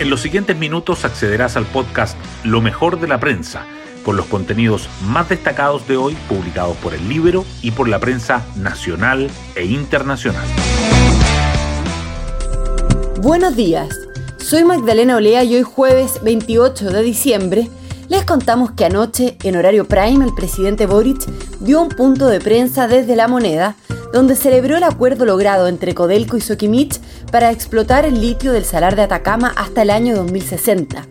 En los siguientes minutos accederás al podcast Lo mejor de la prensa, con los contenidos más destacados de hoy publicados por el libro y por la prensa nacional e internacional. Buenos días, soy Magdalena Olea y hoy jueves 28 de diciembre les contamos que anoche, en horario prime, el presidente Boric dio un punto de prensa desde la moneda donde celebró el acuerdo logrado entre Codelco y Sokimich para explotar el litio del salar de Atacama hasta el año 2060.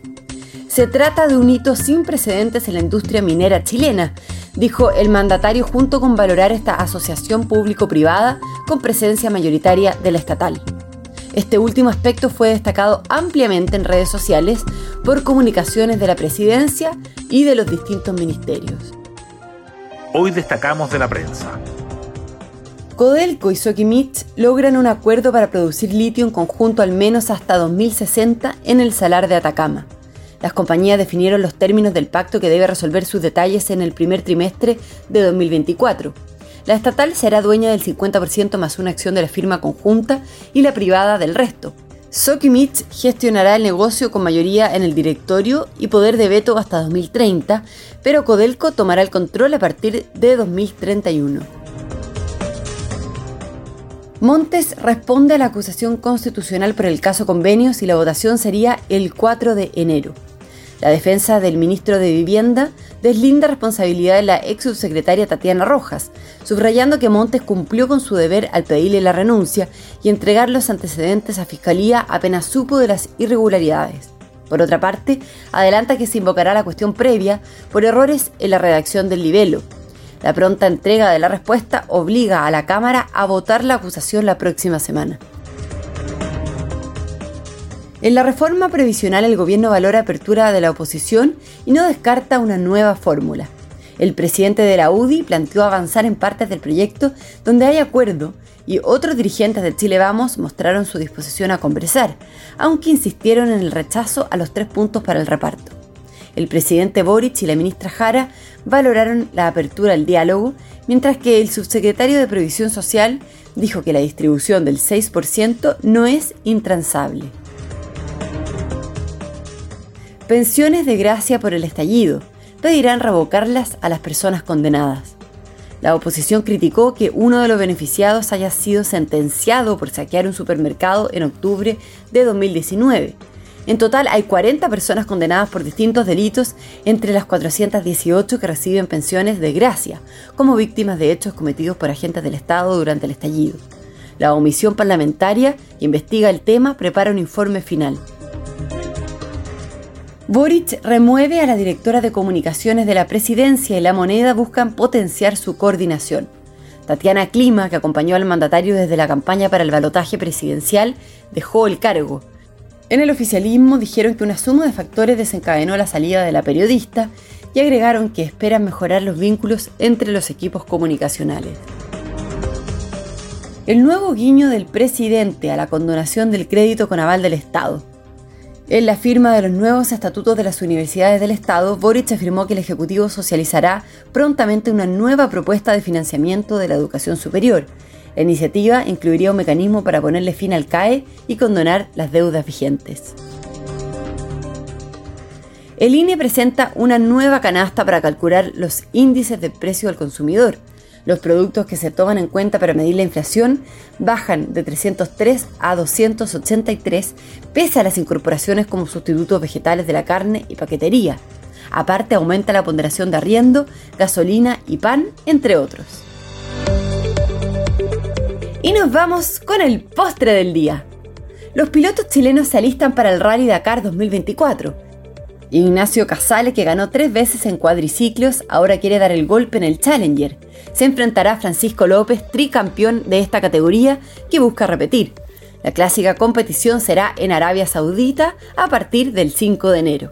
Se trata de un hito sin precedentes en la industria minera chilena, dijo el mandatario junto con valorar esta asociación público-privada con presencia mayoritaria de la estatal. Este último aspecto fue destacado ampliamente en redes sociales por comunicaciones de la presidencia y de los distintos ministerios. Hoy destacamos de la prensa. Codelco y Sokimich logran un acuerdo para producir litio en conjunto al menos hasta 2060 en el salar de Atacama. Las compañías definieron los términos del pacto que debe resolver sus detalles en el primer trimestre de 2024. La estatal será dueña del 50% más una acción de la firma conjunta y la privada del resto. Sokimich gestionará el negocio con mayoría en el directorio y poder de veto hasta 2030, pero Codelco tomará el control a partir de 2031. Montes responde a la acusación constitucional por el caso convenios y la votación sería el 4 de enero. La defensa del ministro de Vivienda deslinda responsabilidad de la ex subsecretaria Tatiana Rojas, subrayando que Montes cumplió con su deber al pedirle la renuncia y entregar los antecedentes a Fiscalía apenas supo de las irregularidades. Por otra parte, adelanta que se invocará la cuestión previa por errores en la redacción del libelo, la pronta entrega de la respuesta obliga a la Cámara a votar la acusación la próxima semana. En la reforma previsional el gobierno valora apertura de la oposición y no descarta una nueva fórmula. El presidente de la UDI planteó avanzar en partes del proyecto donde hay acuerdo y otros dirigentes de Chile Vamos mostraron su disposición a conversar, aunque insistieron en el rechazo a los tres puntos para el reparto. El presidente Boric y la ministra Jara valoraron la apertura al diálogo, mientras que el subsecretario de Previsión Social dijo que la distribución del 6% no es intransable. Pensiones de gracia por el estallido. Pedirán revocarlas a las personas condenadas. La oposición criticó que uno de los beneficiados haya sido sentenciado por saquear un supermercado en octubre de 2019 en total hay 40 personas condenadas por distintos delitos entre las 418 que reciben pensiones de gracia, como víctimas de hechos cometidos por agentes del Estado durante el estallido. La omisión parlamentaria que investiga el tema prepara un informe final. Boric remueve a la directora de comunicaciones de la presidencia y la moneda buscan potenciar su coordinación. Tatiana Clima, que acompañó al mandatario desde la campaña para el balotaje presidencial, dejó el cargo. En el oficialismo dijeron que una suma de factores desencadenó la salida de la periodista y agregaron que esperan mejorar los vínculos entre los equipos comunicacionales. El nuevo guiño del presidente a la condonación del crédito con aval del Estado. En la firma de los nuevos estatutos de las universidades del Estado, Boric afirmó que el Ejecutivo socializará prontamente una nueva propuesta de financiamiento de la educación superior, la iniciativa incluiría un mecanismo para ponerle fin al CAE y condonar las deudas vigentes. El INE presenta una nueva canasta para calcular los índices de precio del consumidor. Los productos que se toman en cuenta para medir la inflación bajan de 303 a 283 pese a las incorporaciones como sustitutos vegetales de la carne y paquetería. Aparte aumenta la ponderación de arriendo, gasolina y pan, entre otros. Y nos vamos con el postre del día. Los pilotos chilenos se alistan para el Rally Dakar 2024. Ignacio Casale, que ganó tres veces en cuadriciclos, ahora quiere dar el golpe en el Challenger. Se enfrentará a Francisco López, tricampeón de esta categoría, que busca repetir. La clásica competición será en Arabia Saudita a partir del 5 de enero.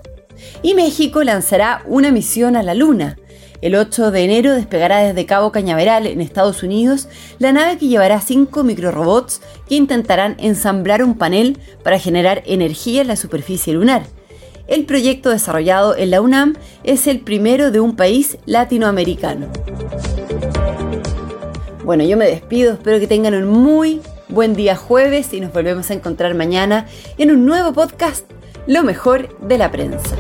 Y México lanzará una misión a la Luna. El 8 de enero despegará desde Cabo Cañaveral, en Estados Unidos, la nave que llevará cinco microrobots que intentarán ensamblar un panel para generar energía en la superficie lunar. El proyecto desarrollado en la UNAM es el primero de un país latinoamericano. Bueno, yo me despido, espero que tengan un muy buen día jueves y nos volvemos a encontrar mañana en un nuevo podcast lo mejor de la prensa.